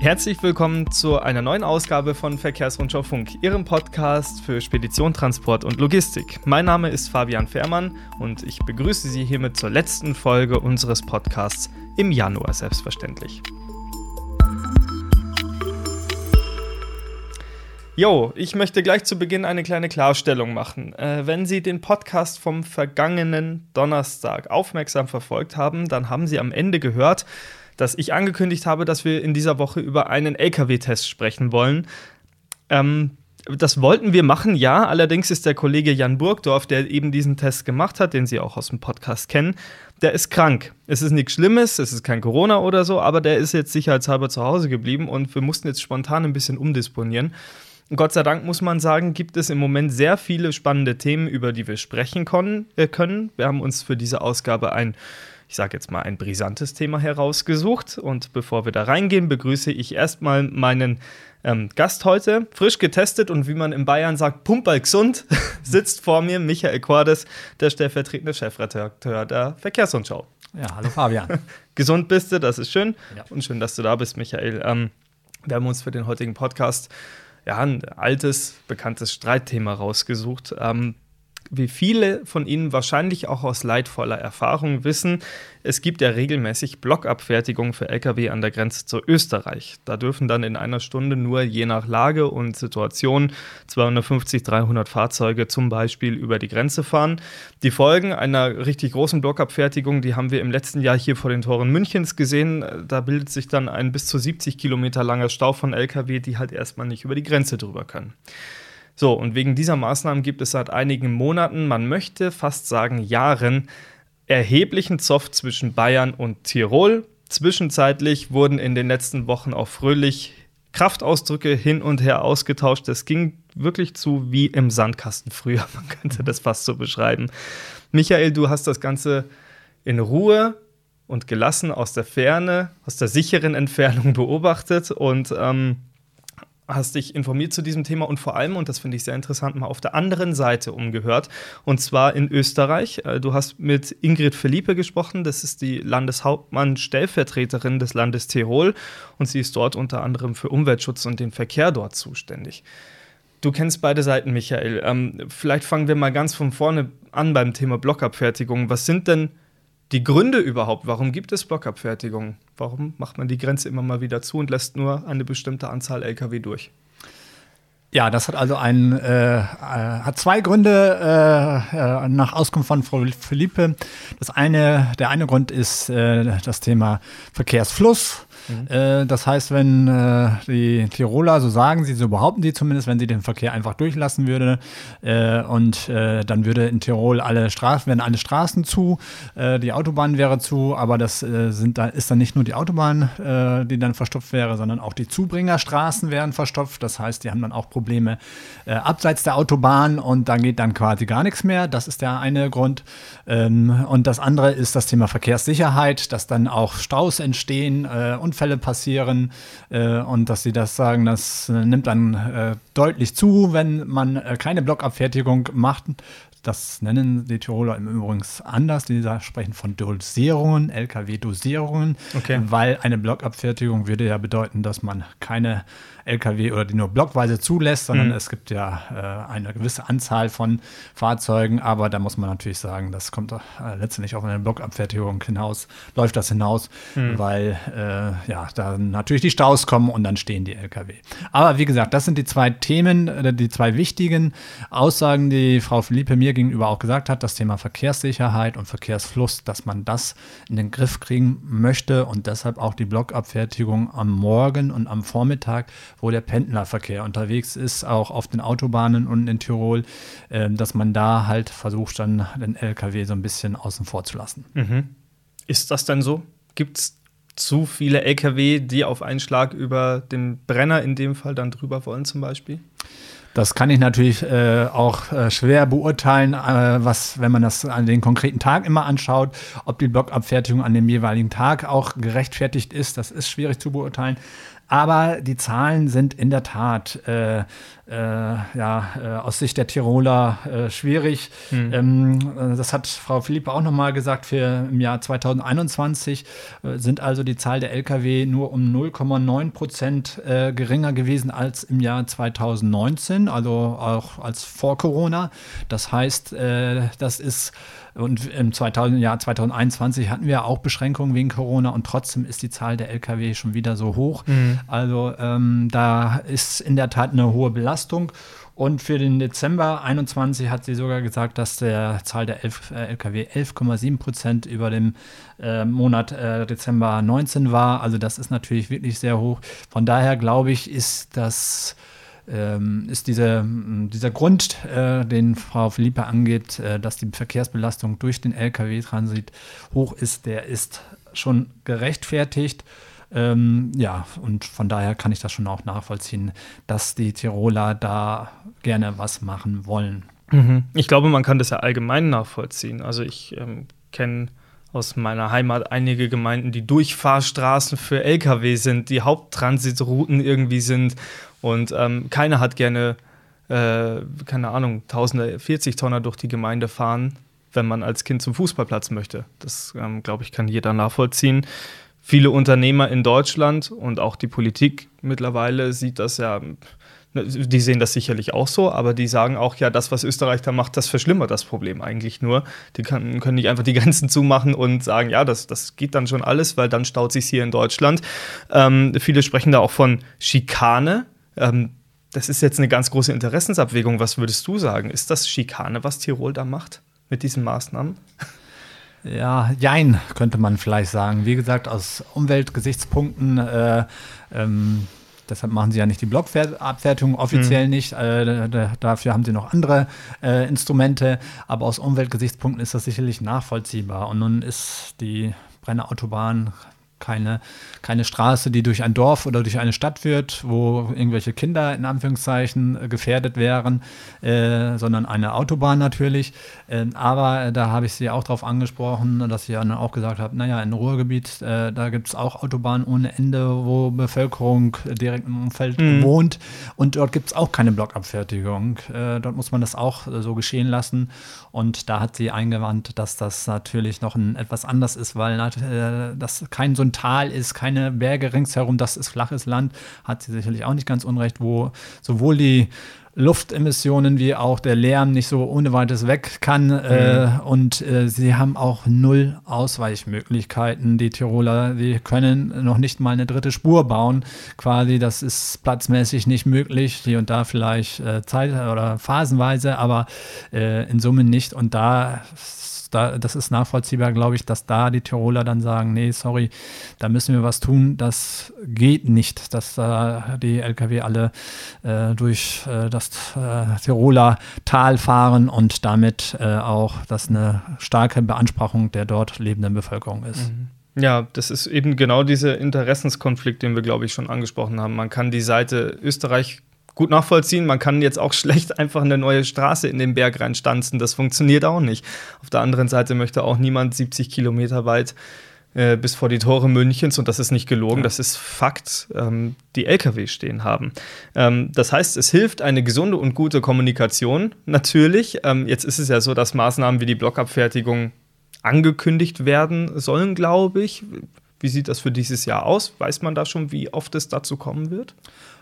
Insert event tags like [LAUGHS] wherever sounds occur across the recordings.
Herzlich willkommen zu einer neuen Ausgabe von Verkehrsrundschau Funk, Ihrem Podcast für Spedition, Transport und Logistik. Mein Name ist Fabian Fehrmann und ich begrüße Sie hiermit zur letzten Folge unseres Podcasts im Januar selbstverständlich. Jo, ich möchte gleich zu Beginn eine kleine Klarstellung machen. Äh, wenn Sie den Podcast vom vergangenen Donnerstag aufmerksam verfolgt haben, dann haben Sie am Ende gehört, dass ich angekündigt habe, dass wir in dieser Woche über einen LKW-Test sprechen wollen. Ähm, das wollten wir machen, ja. Allerdings ist der Kollege Jan Burgdorf, der eben diesen Test gemacht hat, den Sie auch aus dem Podcast kennen, der ist krank. Es ist nichts Schlimmes, es ist kein Corona oder so, aber der ist jetzt sicherheitshalber zu Hause geblieben und wir mussten jetzt spontan ein bisschen umdisponieren. Gott sei Dank muss man sagen, gibt es im Moment sehr viele spannende Themen, über die wir sprechen äh, können. Wir haben uns für diese Ausgabe ein ich sage jetzt mal, ein brisantes Thema herausgesucht. Und bevor wir da reingehen, begrüße ich erstmal meinen ähm, Gast heute, frisch getestet und wie man in Bayern sagt, pumperl gesund, [LAUGHS] sitzt vor mir Michael Quades, der stellvertretende Chefredakteur der Verkehrsrundschau. Ja, hallo Fabian. [LAUGHS] gesund bist du, das ist schön. Ja. Und schön, dass du da bist, Michael. Ähm, wir haben uns für den heutigen Podcast ja, ein altes, bekanntes Streitthema rausgesucht. Ähm, wie viele von Ihnen wahrscheinlich auch aus leidvoller Erfahrung wissen, es gibt ja regelmäßig Blockabfertigung für Lkw an der Grenze zu Österreich. Da dürfen dann in einer Stunde nur je nach Lage und Situation 250, 300 Fahrzeuge zum Beispiel über die Grenze fahren. Die Folgen einer richtig großen Blockabfertigung, die haben wir im letzten Jahr hier vor den Toren Münchens gesehen. Da bildet sich dann ein bis zu 70 Kilometer langer Stau von Lkw, die halt erstmal nicht über die Grenze drüber können. So, und wegen dieser Maßnahmen gibt es seit einigen Monaten, man möchte fast sagen Jahren, erheblichen Zoff zwischen Bayern und Tirol. Zwischenzeitlich wurden in den letzten Wochen auch fröhlich Kraftausdrücke hin und her ausgetauscht. Das ging wirklich zu wie im Sandkasten früher, [LAUGHS] man könnte das fast so beschreiben. Michael, du hast das Ganze in Ruhe und gelassen aus der Ferne, aus der sicheren Entfernung beobachtet und ähm, hast dich informiert zu diesem Thema und vor allem, und das finde ich sehr interessant, mal auf der anderen Seite umgehört, und zwar in Österreich. Äh, du hast mit Ingrid Felipe gesprochen, das ist die Landeshauptmann-Stellvertreterin des Landes Tirol und sie ist dort unter anderem für Umweltschutz und den Verkehr dort zuständig. Du kennst beide Seiten, Michael. Ähm, vielleicht fangen wir mal ganz von vorne an beim Thema Blockabfertigung. Was sind denn die Gründe überhaupt, warum gibt es Blockabfertigung? Warum macht man die Grenze immer mal wieder zu und lässt nur eine bestimmte Anzahl Lkw durch? Ja, das hat also ein, äh, äh, hat zwei Gründe äh, äh, nach Auskunft von Frau Philippe. Das eine, der eine Grund ist äh, das Thema Verkehrsfluss. Mhm. Äh, das heißt, wenn äh, die Tiroler, so sagen sie, so behaupten sie zumindest, wenn sie den Verkehr einfach durchlassen würde äh, und äh, dann würde in Tirol alle Straßen, werden alle Straßen zu, äh, die Autobahn wäre zu, aber das sind da, ist dann nicht nur die Autobahn, die dann verstopft wäre, sondern auch die Zubringerstraßen wären verstopft. Das heißt, die haben dann auch Probleme abseits der Autobahn und da geht dann quasi gar nichts mehr. Das ist der eine Grund. Ähm, und das andere ist das Thema Verkehrssicherheit, dass dann auch Staus entstehen und Unfälle passieren äh, und dass sie das sagen, das äh, nimmt dann äh, deutlich zu, wenn man äh, keine Blockabfertigung macht. Das nennen die Tiroler im Übrigen anders. Die sprechen von Dosierungen, LKW-Dosierungen, okay. weil eine Blockabfertigung würde ja bedeuten, dass man keine LKW oder die nur blockweise zulässt, sondern mhm. es gibt ja äh, eine gewisse Anzahl von Fahrzeugen. Aber da muss man natürlich sagen, das kommt äh, letztendlich auf eine Blockabfertigung hinaus, läuft das hinaus, mhm. weil äh, ja, da natürlich die Staus kommen und dann stehen die LKW. Aber wie gesagt, das sind die zwei Themen, äh, die zwei wichtigen Aussagen, die Frau Philippe mir gegenüber auch gesagt hat, das Thema Verkehrssicherheit und Verkehrsfluss, dass man das in den Griff kriegen möchte und deshalb auch die Blockabfertigung am Morgen und am Vormittag, wo der Pendlerverkehr unterwegs ist, auch auf den Autobahnen und in Tirol, äh, dass man da halt versucht, dann den LKW so ein bisschen außen vor zu lassen. Mhm. Ist das denn so? Gibt es zu viele LKW, die auf einen Schlag über den Brenner in dem Fall dann drüber wollen, zum Beispiel? Das kann ich natürlich äh, auch äh, schwer beurteilen, äh, was, wenn man das an den konkreten Tag immer anschaut, ob die Blockabfertigung an dem jeweiligen Tag auch gerechtfertigt ist. Das ist schwierig zu beurteilen. Aber die Zahlen sind in der Tat äh, äh, ja, äh, aus Sicht der Tiroler äh, schwierig. Hm. Ähm, das hat Frau Philippe auch nochmal gesagt, für im Jahr 2021 äh, sind also die Zahl der Lkw nur um 0,9 Prozent äh, geringer gewesen als im Jahr 2019, also auch als vor Corona. Das heißt, äh, das ist und im 2000, Jahr 2021 hatten wir auch Beschränkungen wegen Corona und trotzdem ist die Zahl der Lkw schon wieder so hoch. Mhm. Also ähm, da ist in der Tat eine hohe Belastung. Belastung. Und für den Dezember 21 hat sie sogar gesagt, dass der Zahl der 11, äh, Lkw 11,7 Prozent über dem äh, Monat äh, Dezember 19 war. Also das ist natürlich wirklich sehr hoch. Von daher glaube ich, ist das ähm, ist diese, dieser Grund, äh, den Frau Philippe angeht, äh, dass die Verkehrsbelastung durch den Lkw-Transit hoch ist, der ist schon gerechtfertigt. Ähm, ja, und von daher kann ich das schon auch nachvollziehen, dass die Tiroler da gerne was machen wollen. Mhm. Ich glaube, man kann das ja allgemein nachvollziehen. Also ich ähm, kenne aus meiner Heimat einige Gemeinden, die Durchfahrstraßen für Lkw sind, die Haupttransitrouten irgendwie sind und ähm, keiner hat gerne, äh, keine Ahnung, tausende 40 Tonner durch die Gemeinde fahren, wenn man als Kind zum Fußballplatz möchte. Das, ähm, glaube ich, kann jeder nachvollziehen viele Unternehmer in Deutschland und auch die Politik mittlerweile sieht das ja, die sehen das sicherlich auch so, aber die sagen auch, ja, das, was Österreich da macht, das verschlimmert das Problem eigentlich nur. Die kann, können nicht einfach die [LAUGHS] Grenzen zumachen und sagen, ja, das, das geht dann schon alles, weil dann staut sich hier in Deutschland. Ähm, viele sprechen da auch von Schikane. Ähm, das ist jetzt eine ganz große Interessensabwägung. Was würdest du sagen? Ist das Schikane, was Tirol da macht mit diesen Maßnahmen? Ja, jein, könnte man vielleicht sagen. Wie gesagt, aus Umweltgesichtspunkten, äh, ähm, deshalb machen sie ja nicht die Blockabwertung offiziell mhm. nicht. Äh, dafür haben sie noch andere äh, Instrumente. Aber aus Umweltgesichtspunkten ist das sicherlich nachvollziehbar. Und nun ist die Brennerautobahn keine, keine Straße, die durch ein Dorf oder durch eine Stadt führt, wo irgendwelche Kinder in Anführungszeichen gefährdet wären, äh, sondern eine Autobahn natürlich. Äh, aber da habe ich sie auch darauf angesprochen, dass ich dann auch gesagt habe, naja, in Ruhrgebiet, äh, da gibt es auch Autobahnen ohne Ende, wo Bevölkerung direkt im Umfeld mhm. wohnt und dort gibt es auch keine Blockabfertigung. Äh, dort muss man das auch so geschehen lassen. Und da hat sie eingewandt, dass das natürlich noch ein, etwas anders ist, weil äh, das kein so ein Tal ist, keine Berge ringsherum, das ist flaches Land, hat sie sicherlich auch nicht ganz unrecht, wo sowohl die Luftemissionen wie auch der Lärm nicht so ohne weiteres weg kann. Mhm. Äh, und äh, sie haben auch null Ausweichmöglichkeiten. Die Tiroler, die können noch nicht mal eine dritte Spur bauen. Quasi, das ist platzmäßig nicht möglich. Hier und da vielleicht äh, Zeit oder phasenweise, aber äh, in Summe nicht. Und da da, das ist nachvollziehbar, glaube ich, dass da die Tiroler dann sagen, nee, sorry, da müssen wir was tun, das geht nicht, dass da die Lkw alle äh, durch äh, das äh, Tiroler Tal fahren und damit äh, auch das eine starke Beanspruchung der dort lebenden Bevölkerung ist. Mhm. Ja, das ist eben genau dieser Interessenskonflikt, den wir, glaube ich, schon angesprochen haben. Man kann die Seite Österreich gut nachvollziehen. Man kann jetzt auch [LAUGHS] schlecht einfach eine neue Straße in den Berg reinstanzen. Das funktioniert auch nicht. Auf der anderen Seite möchte auch niemand 70 Kilometer weit äh, bis vor die Tore Münchens, und das ist nicht gelogen, ja. das ist Fakt, ähm, die Lkw stehen haben. Ähm, das heißt, es hilft eine gesunde und gute Kommunikation natürlich. Ähm, jetzt ist es ja so, dass Maßnahmen wie die Blockabfertigung angekündigt werden sollen, glaube ich. Wie sieht das für dieses Jahr aus? Weiß man da schon, wie oft es dazu kommen wird?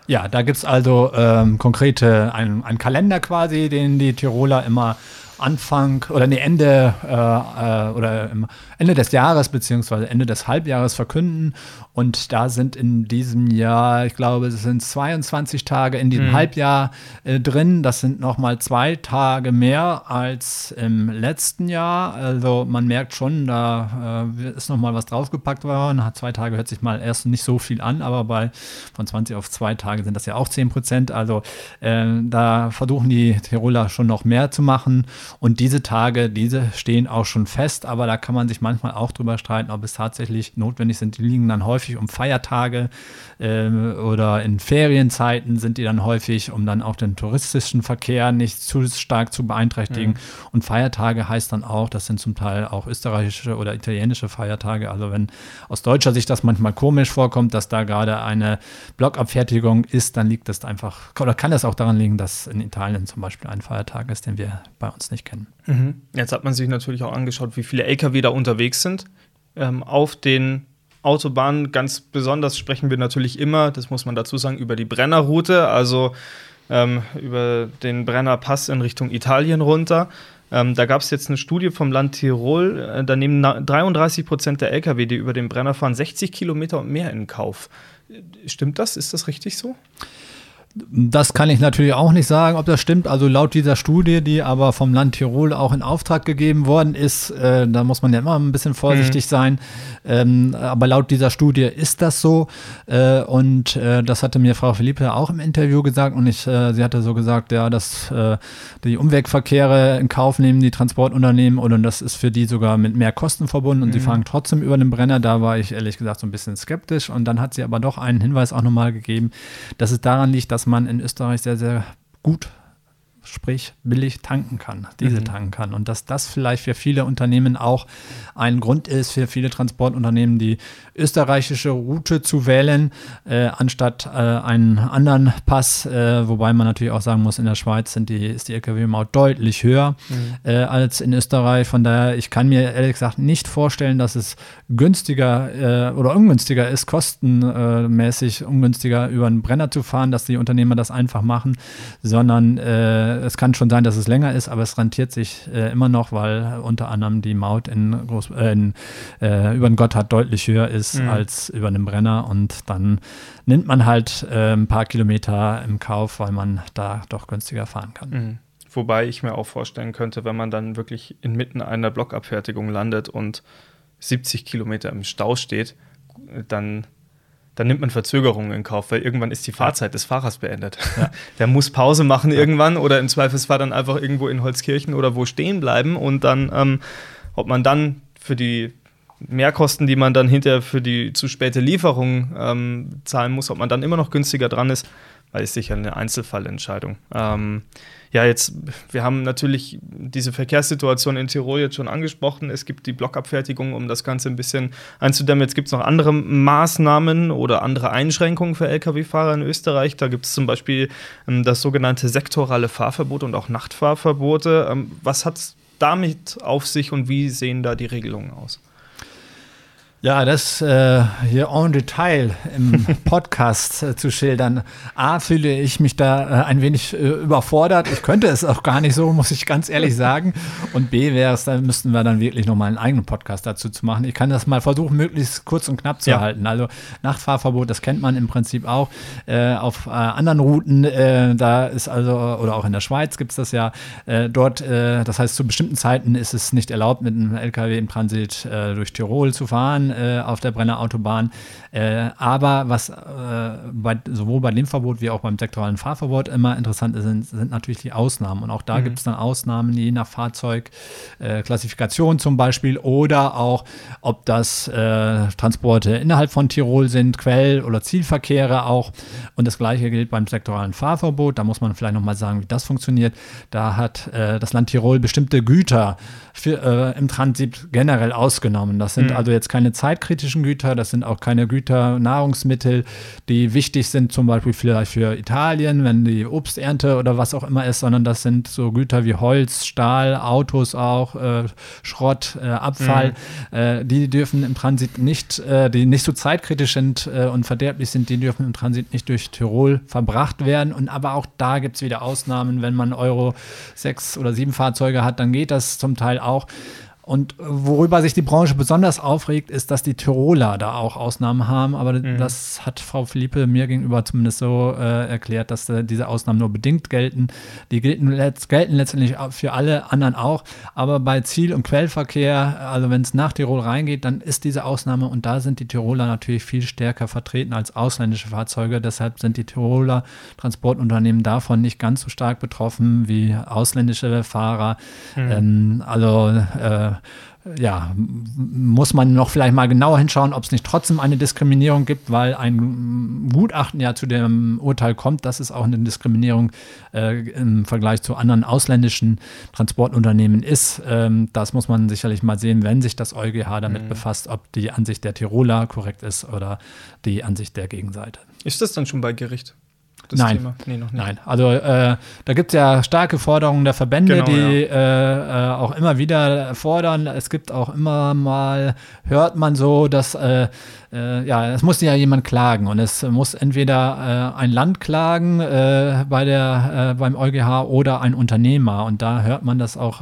Ja, da gibt es also ähm, konkrete, einen Kalender quasi, den die Tiroler immer Anfang oder nee, Ende äh, äh, oder Ende des Jahres beziehungsweise Ende des Halbjahres verkünden. Und da sind in diesem Jahr, ich glaube, es sind 22 Tage in diesem mhm. Halbjahr äh, drin. Das sind nochmal zwei Tage mehr als im letzten Jahr. Also man merkt schon, da äh, ist nochmal was draufgepackt worden. Zwei Tage hört sich mal erst nicht so viel an, aber bei von 20 auf zwei Tage sind das ja auch 10 Prozent. Also äh, da versuchen die Tiroler schon noch mehr zu machen. Und diese Tage, diese stehen auch schon fest, aber da kann man sich manchmal auch drüber streiten, ob es tatsächlich notwendig sind. Die liegen dann häufig um Feiertage äh, oder in Ferienzeiten sind die dann häufig, um dann auch den touristischen Verkehr nicht zu stark zu beeinträchtigen. Mhm. Und Feiertage heißt dann auch, das sind zum Teil auch österreichische oder italienische Feiertage. Also wenn aus deutscher Sicht das manchmal komisch vorkommt, dass da gerade eine Blockabfertigung ist, dann liegt das einfach, oder kann das auch daran liegen, dass in Italien zum Beispiel ein Feiertag ist, den wir bei uns nicht kennen. Mhm. Jetzt hat man sich natürlich auch angeschaut, wie viele Lkw da unterwegs sind. Ähm, auf den Autobahnen ganz besonders sprechen wir natürlich immer, das muss man dazu sagen, über die Brennerroute, also ähm, über den Brennerpass in Richtung Italien runter. Ähm, da gab es jetzt eine Studie vom Land Tirol, äh, da nehmen 33 Prozent der Lkw, die über den Brenner fahren, 60 Kilometer und mehr in Kauf. Stimmt das? Ist das richtig so? Das kann ich natürlich auch nicht sagen, ob das stimmt. Also laut dieser Studie, die aber vom Land Tirol auch in Auftrag gegeben worden ist, äh, da muss man ja immer ein bisschen vorsichtig mhm. sein. Ähm, aber laut dieser Studie ist das so. Äh, und äh, das hatte mir Frau Philippe auch im Interview gesagt. Und ich, äh, sie hatte so gesagt, ja, dass äh, die Umwegverkehre in Kauf nehmen, die Transportunternehmen, und das ist für die sogar mit mehr Kosten verbunden. Und mhm. sie fahren trotzdem über den Brenner. Da war ich ehrlich gesagt so ein bisschen skeptisch. Und dann hat sie aber doch einen Hinweis auch nochmal gegeben, dass es daran liegt, dass man in Österreich sehr, sehr gut sprich billig tanken kann, Diesel mhm. tanken kann. Und dass das vielleicht für viele Unternehmen auch ein Grund ist, für viele Transportunternehmen die österreichische Route zu wählen, äh, anstatt äh, einen anderen Pass, äh, wobei man natürlich auch sagen muss, in der Schweiz sind die, ist die Lkw-Maut deutlich höher mhm. Äh, als in Österreich. Von daher, ich kann mir ehrlich gesagt nicht vorstellen, dass es günstiger äh, oder ungünstiger ist, kostenmäßig ungünstiger über einen Brenner zu fahren, dass die Unternehmer das einfach machen, sondern äh, es kann schon sein, dass es länger ist, aber es rentiert sich äh, immer noch, weil unter anderem die Maut in, Groß, äh, in äh, über den Gotthard deutlich höher ist mhm. als über einen Brenner und dann nimmt man halt äh, ein paar Kilometer im Kauf, weil man da doch günstiger fahren kann. Mhm. Wobei ich mir auch vorstellen könnte, wenn man dann wirklich inmitten einer Blockabfertigung landet und 70 Kilometer im Stau steht, dann dann nimmt man Verzögerungen in Kauf, weil irgendwann ist die Fahrzeit des Fahrers beendet. Ja. [LAUGHS] Der muss Pause machen irgendwann oder im Zweifelsfall dann einfach irgendwo in Holzkirchen oder wo stehen bleiben und dann, ähm, ob man dann für die Mehrkosten, die man dann hinterher für die zu späte Lieferung ähm, zahlen muss, ob man dann immer noch günstiger dran ist, weil ist sicher eine Einzelfallentscheidung. Ähm, ja, jetzt, wir haben natürlich diese Verkehrssituation in Tirol jetzt schon angesprochen. Es gibt die Blockabfertigung, um das Ganze ein bisschen einzudämmen. Jetzt gibt es noch andere Maßnahmen oder andere Einschränkungen für Lkw-Fahrer in Österreich. Da gibt es zum Beispiel ähm, das sogenannte sektorale Fahrverbot und auch Nachtfahrverbote. Ähm, was hat es damit auf sich und wie sehen da die Regelungen aus? Ja, das äh, hier en Detail im [LAUGHS] Podcast äh, zu schildern. A, fühle ich mich da äh, ein wenig äh, überfordert. Ich könnte es auch gar nicht so, muss ich ganz ehrlich sagen. Und B wäre es, da müssten wir dann wirklich nochmal einen eigenen Podcast dazu zu machen. Ich kann das mal versuchen, möglichst kurz und knapp zu ja. halten. Also Nachtfahrverbot, das kennt man im Prinzip auch. Äh, auf äh, anderen Routen, da ist also, oder auch in der Schweiz gibt es das ja, dort, das heißt, zu bestimmten Zeiten ist es nicht erlaubt, mit einem LKW im Transit durch Tirol zu fahren äh, auf der Brennerautobahn. Äh, aber was äh, bei, sowohl bei dem Verbot wie auch beim sektoralen Fahrverbot immer interessant ist, sind, sind natürlich die Ausnahmen. Und auch da mhm. gibt es dann Ausnahmen, je nach Fahrzeugklassifikation äh, zum Beispiel oder auch, ob das äh, Transporte innerhalb von Tirol sind, Quell- oder Zielverkehre auch. Und das gleiche gilt beim sektoralen Fahrverbot. Da muss man vielleicht nochmal sagen, wie das funktioniert. Da hat äh, das Land Tirol bestimmte Güter für, im Transit generell ausgenommen. Das sind mhm. also jetzt keine zeitkritischen Güter, das sind auch keine Güter, Nahrungsmittel, die wichtig sind, zum Beispiel vielleicht für Italien, wenn die Obsternte oder was auch immer ist, sondern das sind so Güter wie Holz, Stahl, Autos auch, äh, Schrott, äh, Abfall. Mhm. Äh, die dürfen im Transit nicht, äh, die nicht so zeitkritisch sind äh, und verderblich sind, die dürfen im Transit nicht durch Tirol verbracht werden. Und aber auch da gibt es wieder Ausnahmen, wenn man Euro 6 oder 7 Fahrzeuge hat, dann geht das zum Teil auch. Und worüber sich die Branche besonders aufregt, ist, dass die Tiroler da auch Ausnahmen haben. Aber mhm. das hat Frau Philippe mir gegenüber zumindest so äh, erklärt, dass äh, diese Ausnahmen nur bedingt gelten. Die gelten, gelten letztendlich für alle anderen auch. Aber bei Ziel- und Quellverkehr, also wenn es nach Tirol reingeht, dann ist diese Ausnahme und da sind die Tiroler natürlich viel stärker vertreten als ausländische Fahrzeuge. Deshalb sind die Tiroler Transportunternehmen davon nicht ganz so stark betroffen wie ausländische Fahrer. Mhm. Ähm, also äh, ja, muss man noch vielleicht mal genauer hinschauen, ob es nicht trotzdem eine Diskriminierung gibt, weil ein Gutachten ja zu dem Urteil kommt, dass es auch eine Diskriminierung äh, im Vergleich zu anderen ausländischen Transportunternehmen ist. Ähm, das muss man sicherlich mal sehen, wenn sich das EuGH damit mhm. befasst, ob die Ansicht der Tiroler korrekt ist oder die Ansicht der Gegenseite. Ist das dann schon bei Gericht? Das Nein. Thema? Nee, noch nicht. Nein, also äh, da gibt es ja starke Forderungen der Verbände, genau, die ja. äh, äh, auch immer wieder fordern. Es gibt auch immer mal, hört man so, dass äh, äh, ja, es muss ja jemand klagen und es muss entweder äh, ein Land klagen bei der, beim EuGH oder ein Unternehmer. Und da hört man, dass auch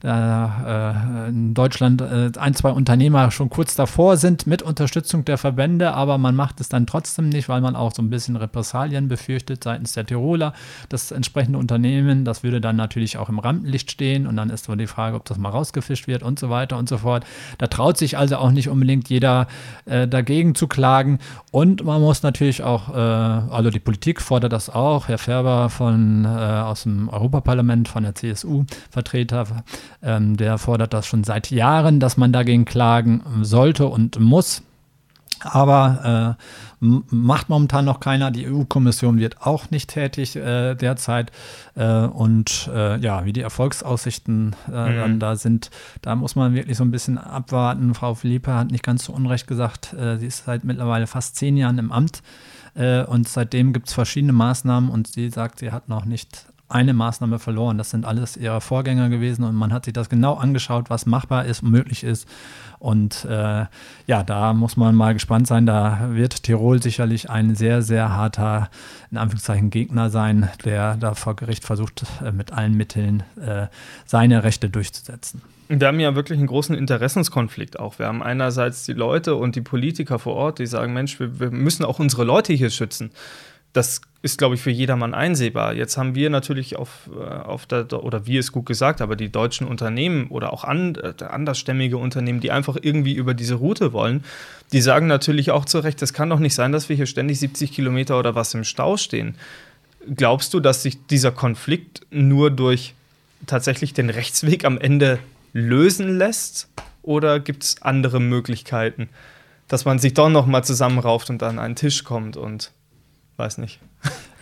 da, in Deutschland ein, zwei Unternehmer schon kurz davor sind mit Unterstützung der Verbände, aber man macht es dann trotzdem nicht, weil man auch so ein bisschen Repressalien befürchtet seitens der Tiroler. Das entsprechende Unternehmen, das würde dann natürlich auch im Rampenlicht stehen und dann ist so die Frage, ob das mal rausgefischt wird und so weiter und so fort. Da traut sich also auch nicht unbedingt jeder äh, dagegen zu klagen. Und man muss natürlich auch, äh, also die Politik fordert das auch. Herr Färber von, äh, aus dem Europaparlament, von der CSU-Vertreter, ähm, der fordert das schon seit Jahren, dass man dagegen klagen sollte und muss. Aber äh, macht momentan noch keiner. Die EU-Kommission wird auch nicht tätig äh, derzeit. Äh, und äh, ja, wie die Erfolgsaussichten äh, mhm. da sind, da muss man wirklich so ein bisschen abwarten. Frau Philippe hat nicht ganz so unrecht gesagt, äh, sie ist seit mittlerweile fast zehn Jahren im Amt. und seitdem gibt es verschiedene Maßnahmen und sie sagt, sie hat noch nicht eine Maßnahme verloren. Das sind alles ihre Vorgänger gewesen und man hat sich das genau angeschaut, was machbar ist, möglich ist. Und äh, ja, da muss man mal gespannt sein. Da wird Tirol sicherlich ein sehr, sehr harter, in Anführungszeichen, Gegner sein, der da vor Gericht versucht, äh, mit allen Mitteln äh, seine Rechte durchzusetzen. Wir haben ja wirklich einen großen Interessenskonflikt auch. Wir haben einerseits die Leute und die Politiker vor Ort, die sagen, Mensch, wir, wir müssen auch unsere Leute hier schützen das ist, glaube ich, für jedermann einsehbar. Jetzt haben wir natürlich auf, äh, auf der, oder wie es gut gesagt, aber die deutschen Unternehmen oder auch äh, andersstämmige Unternehmen, die einfach irgendwie über diese Route wollen, die sagen natürlich auch zu Recht, es kann doch nicht sein, dass wir hier ständig 70 Kilometer oder was im Stau stehen. Glaubst du, dass sich dieser Konflikt nur durch tatsächlich den Rechtsweg am Ende lösen lässt? Oder gibt es andere Möglichkeiten, dass man sich doch noch mal zusammenrauft und an einen Tisch kommt und weiß nicht.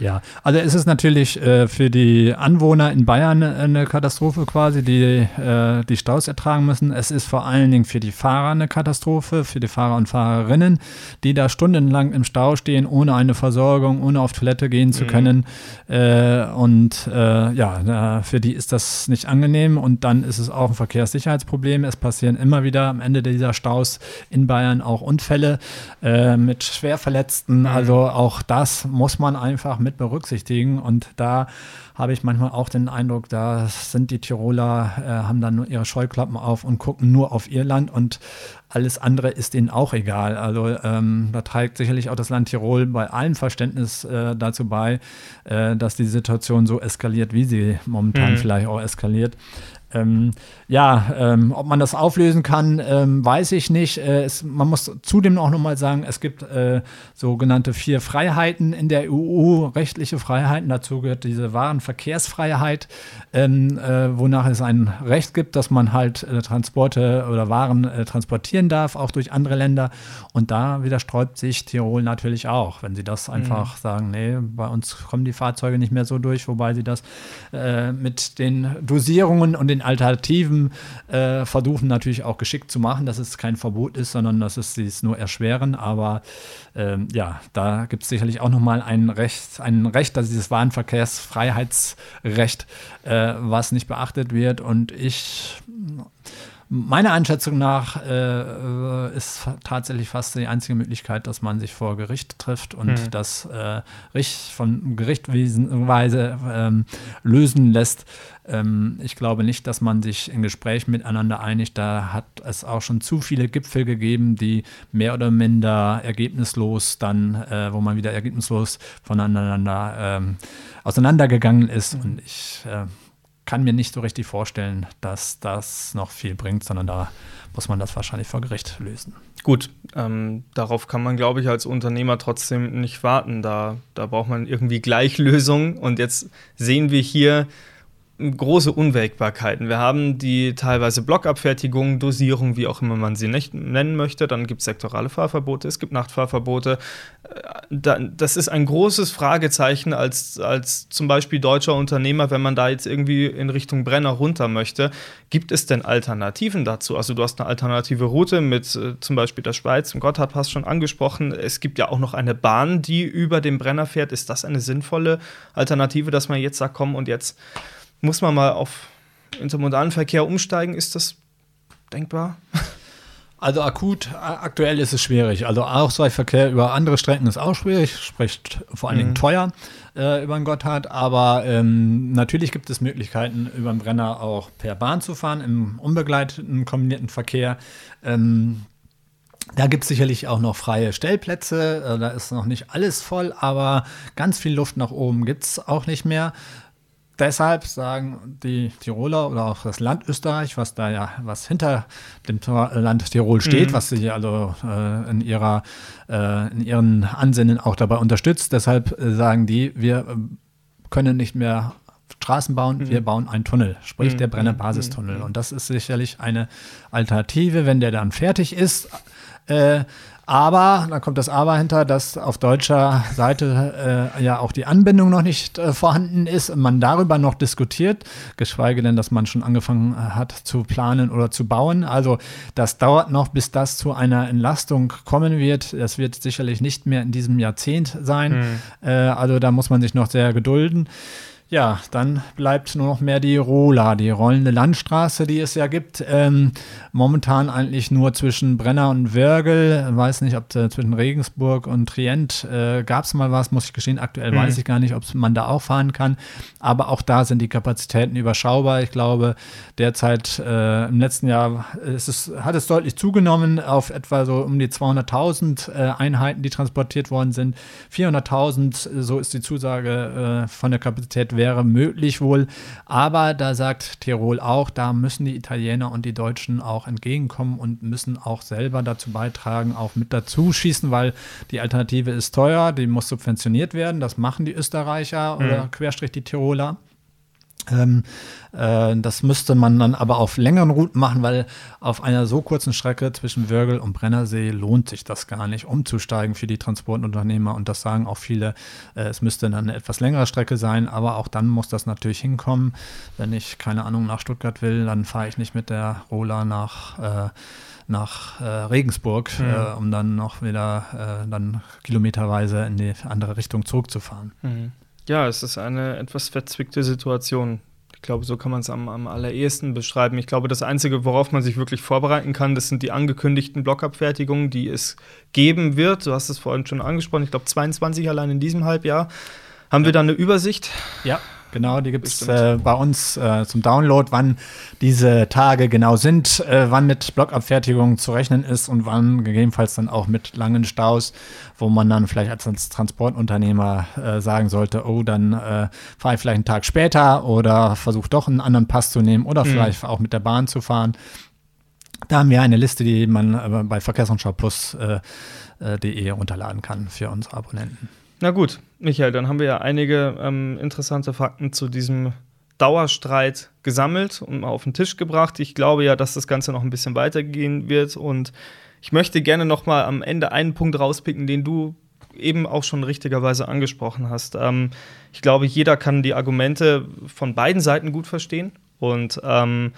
Ja, also es ist natürlich äh, für die Anwohner in Bayern eine Katastrophe quasi, die äh, die Staus ertragen müssen. Es ist vor allen Dingen für die Fahrer eine Katastrophe, für die Fahrer und Fahrerinnen, die da stundenlang im Stau stehen, ohne eine Versorgung, ohne auf Toilette gehen zu mhm. können. Äh, und äh, ja, für die ist das nicht angenehm. Und dann ist es auch ein Verkehrssicherheitsproblem. Es passieren immer wieder am Ende dieser Staus in Bayern auch Unfälle äh, mit Schwerverletzten. Mhm. Also auch das muss man einfach mit berücksichtigen. Und da habe ich manchmal auch den Eindruck, da sind die Tiroler, äh, haben dann nur ihre Scheuklappen auf und gucken nur auf ihr Land und alles andere ist ihnen auch egal. Also ähm, da trägt sicherlich auch das Land Tirol bei allem Verständnis äh, dazu bei, äh, dass die Situation so eskaliert, wie sie momentan mhm. vielleicht auch eskaliert. Ähm, ja, ähm, ob man das auflösen kann, ähm, weiß ich nicht. Äh, es, man muss zudem auch nochmal sagen, es gibt äh, sogenannte vier Freiheiten in der EU, rechtliche Freiheiten. Dazu gehört diese Warenverkehrsfreiheit, ähm, äh, wonach es ein Recht gibt, dass man halt äh, Transporte oder Waren äh, transportieren darf, auch durch andere Länder. Und da widersträubt sich Tirol natürlich auch, wenn sie das einfach mhm. sagen, nee, bei uns kommen die Fahrzeuge nicht mehr so durch, wobei sie das äh, mit den Dosierungen und den Alternativen äh, versuchen natürlich auch geschickt zu machen, dass es kein Verbot ist, sondern dass es sie es nur erschweren. Aber ähm, ja, da gibt es sicherlich auch nochmal ein Recht, ein Recht, dass dieses Warenverkehrsfreiheitsrecht, äh, was nicht beachtet wird. Und ich meiner Einschätzung nach äh, ist tatsächlich fast die einzige Möglichkeit, dass man sich vor Gericht trifft und mhm. das äh, von Gerichtweise ähm, lösen lässt. Ähm, ich glaube nicht, dass man sich in Gesprächen miteinander einigt. Da hat es auch schon zu viele Gipfel gegeben, die mehr oder minder ergebnislos dann, äh, wo man wieder ergebnislos voneinander ähm, auseinandergegangen ist. Mhm. Und ich äh, kann mir nicht so richtig vorstellen, dass das noch viel bringt, sondern da muss man das wahrscheinlich vor Gericht lösen. Gut, ähm, darauf kann man, glaube ich, als Unternehmer trotzdem nicht warten. Da, da braucht man irgendwie Gleichlösungen. Und jetzt sehen wir hier große Unwägbarkeiten. Wir haben die teilweise Blockabfertigung, Dosierung, wie auch immer man sie nennen möchte. Dann gibt es sektorale Fahrverbote, es gibt Nachtfahrverbote. Äh, das ist ein großes Fragezeichen als, als zum Beispiel deutscher Unternehmer, wenn man da jetzt irgendwie in Richtung Brenner runter möchte. Gibt es denn Alternativen dazu? Also du hast eine alternative Route mit äh, zum Beispiel der Schweiz, im Gotthardpass schon angesprochen. Es gibt ja auch noch eine Bahn, die über den Brenner fährt. Ist das eine sinnvolle Alternative, dass man jetzt sagt, komm und jetzt muss man mal auf intermodalen Verkehr umsteigen? Ist das denkbar? Also akut, aktuell ist es schwierig. Also Ausweichverkehr über andere Strecken ist auch schwierig, spricht vor allen Dingen mhm. teuer äh, über den Gotthard. Aber ähm, natürlich gibt es Möglichkeiten, über den Brenner auch per Bahn zu fahren, im unbegleiteten kombinierten Verkehr. Ähm, da gibt es sicherlich auch noch freie Stellplätze. Äh, da ist noch nicht alles voll, aber ganz viel Luft nach oben gibt es auch nicht mehr deshalb sagen die Tiroler oder auch das Land Österreich, was da ja, was hinter dem Land Tirol steht, mhm. was sie also äh, in ihrer, äh, in ihren Ansinnen auch dabei unterstützt. Deshalb äh, sagen die, wir äh, können nicht mehr Straßen bauen, mhm. wir bauen einen Tunnel, sprich mhm. der Brenner Basistunnel. Mhm. Und das ist sicherlich eine Alternative, wenn der dann fertig ist. Äh, aber, da kommt das Aber hinter, dass auf deutscher Seite äh, ja auch die Anbindung noch nicht äh, vorhanden ist und man darüber noch diskutiert, geschweige denn, dass man schon angefangen äh, hat zu planen oder zu bauen. Also das dauert noch, bis das zu einer Entlastung kommen wird. Das wird sicherlich nicht mehr in diesem Jahrzehnt sein. Mhm. Äh, also da muss man sich noch sehr gedulden. Ja, dann bleibt nur noch mehr die Rola, die rollende Landstraße, die es ja gibt. Ähm, momentan eigentlich nur zwischen Brenner und Wörgl. Weiß nicht, ob äh, zwischen Regensburg und Trient äh, gab es mal was, muss ich gestehen. Aktuell mhm. weiß ich gar nicht, ob man da auch fahren kann. Aber auch da sind die Kapazitäten überschaubar. Ich glaube, derzeit äh, im letzten Jahr ist es, hat es deutlich zugenommen auf etwa so um die 200.000 äh, Einheiten, die transportiert worden sind. 400.000, so ist die Zusage äh, von der Kapazität wäre möglich wohl. Aber da sagt Tirol auch, da müssen die Italiener und die Deutschen auch entgegenkommen und müssen auch selber dazu beitragen, auch mit dazu schießen, weil die Alternative ist teuer, die muss subventioniert werden. Das machen die Österreicher mhm. oder querstrich die Tiroler. Ähm, äh, das müsste man dann aber auf längeren Routen machen, weil auf einer so kurzen Strecke zwischen Wörgl und Brennersee lohnt sich das gar nicht, umzusteigen für die Transportunternehmer. Und das sagen auch viele, äh, es müsste dann eine etwas längere Strecke sein, aber auch dann muss das natürlich hinkommen. Wenn ich, keine Ahnung, nach Stuttgart will, dann fahre ich nicht mit der Rola nach. Äh, nach äh, Regensburg, mhm. äh, um dann noch wieder äh, dann kilometerweise in die andere Richtung zurückzufahren. Mhm. Ja, es ist eine etwas verzwickte Situation. Ich glaube, so kann man es am, am allerersten beschreiben. Ich glaube, das Einzige, worauf man sich wirklich vorbereiten kann, das sind die angekündigten Blockabfertigungen, die es geben wird. Du hast es vorhin schon angesprochen. Ich glaube, 22 allein in diesem Halbjahr. Haben ja. wir da eine Übersicht? Ja, Genau, die gibt es äh, bei uns äh, zum Download, wann diese Tage genau sind, äh, wann mit Blockabfertigung zu rechnen ist und wann gegebenenfalls dann auch mit langen Staus, wo man dann vielleicht als Transportunternehmer äh, sagen sollte, oh, dann äh, fahre ich vielleicht einen Tag später oder versuche doch einen anderen Pass zu nehmen oder mhm. vielleicht auch mit der Bahn zu fahren. Da haben wir eine Liste, die man äh, bei Verkehrsrundschau Plus.de runterladen kann für unsere Abonnenten. Na gut, Michael, dann haben wir ja einige ähm, interessante Fakten zu diesem Dauerstreit gesammelt und mal auf den Tisch gebracht. Ich glaube ja, dass das Ganze noch ein bisschen weitergehen wird und ich möchte gerne noch mal am Ende einen Punkt rauspicken, den du eben auch schon richtigerweise angesprochen hast. Ähm, ich glaube, jeder kann die Argumente von beiden Seiten gut verstehen und ähm,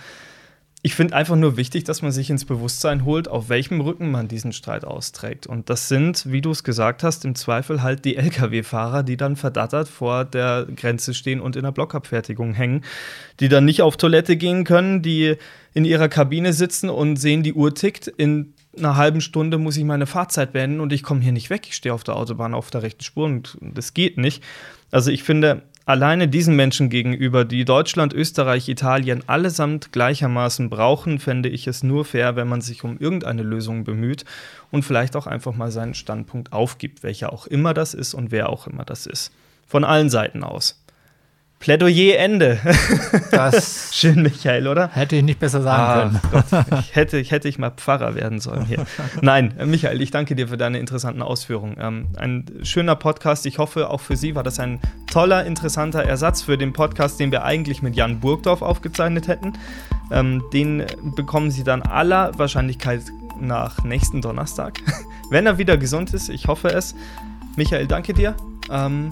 ich finde einfach nur wichtig, dass man sich ins Bewusstsein holt, auf welchem Rücken man diesen Streit austrägt. Und das sind, wie du es gesagt hast, im Zweifel halt die Lkw-Fahrer, die dann verdattert vor der Grenze stehen und in der Blockabfertigung hängen, die dann nicht auf Toilette gehen können, die in ihrer Kabine sitzen und sehen, die Uhr tickt. In einer halben Stunde muss ich meine Fahrzeit beenden und ich komme hier nicht weg. Ich stehe auf der Autobahn auf der rechten Spur und das geht nicht. Also ich finde, alleine diesen Menschen gegenüber, die Deutschland, Österreich, Italien allesamt gleichermaßen brauchen, fände ich es nur fair, wenn man sich um irgendeine Lösung bemüht und vielleicht auch einfach mal seinen Standpunkt aufgibt, welcher auch immer das ist und wer auch immer das ist. Von allen Seiten aus. Plädoyer Ende. Das [LAUGHS] Schön, Michael, oder? Hätte ich nicht besser sagen ah, können. Gott, ich hätte, ich hätte ich mal Pfarrer werden sollen hier. [LAUGHS] Nein, Michael, ich danke dir für deine interessanten Ausführungen. Ähm, ein schöner Podcast. Ich hoffe, auch für Sie war das ein toller, interessanter Ersatz für den Podcast, den wir eigentlich mit Jan Burgdorf aufgezeichnet hätten. Ähm, den bekommen Sie dann aller Wahrscheinlichkeit nach nächsten Donnerstag, [LAUGHS] wenn er wieder gesund ist. Ich hoffe es. Michael, danke dir. Ähm.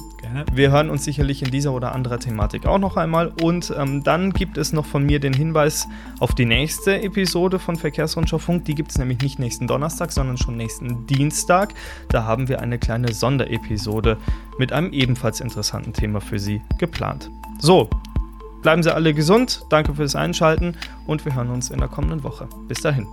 Wir hören uns sicherlich in dieser oder anderer Thematik auch noch einmal. Und ähm, dann gibt es noch von mir den Hinweis auf die nächste Episode von Verkehrsrundschau Funk. Die gibt es nämlich nicht nächsten Donnerstag, sondern schon nächsten Dienstag. Da haben wir eine kleine Sonderepisode mit einem ebenfalls interessanten Thema für Sie geplant. So, bleiben Sie alle gesund. Danke fürs Einschalten und wir hören uns in der kommenden Woche. Bis dahin.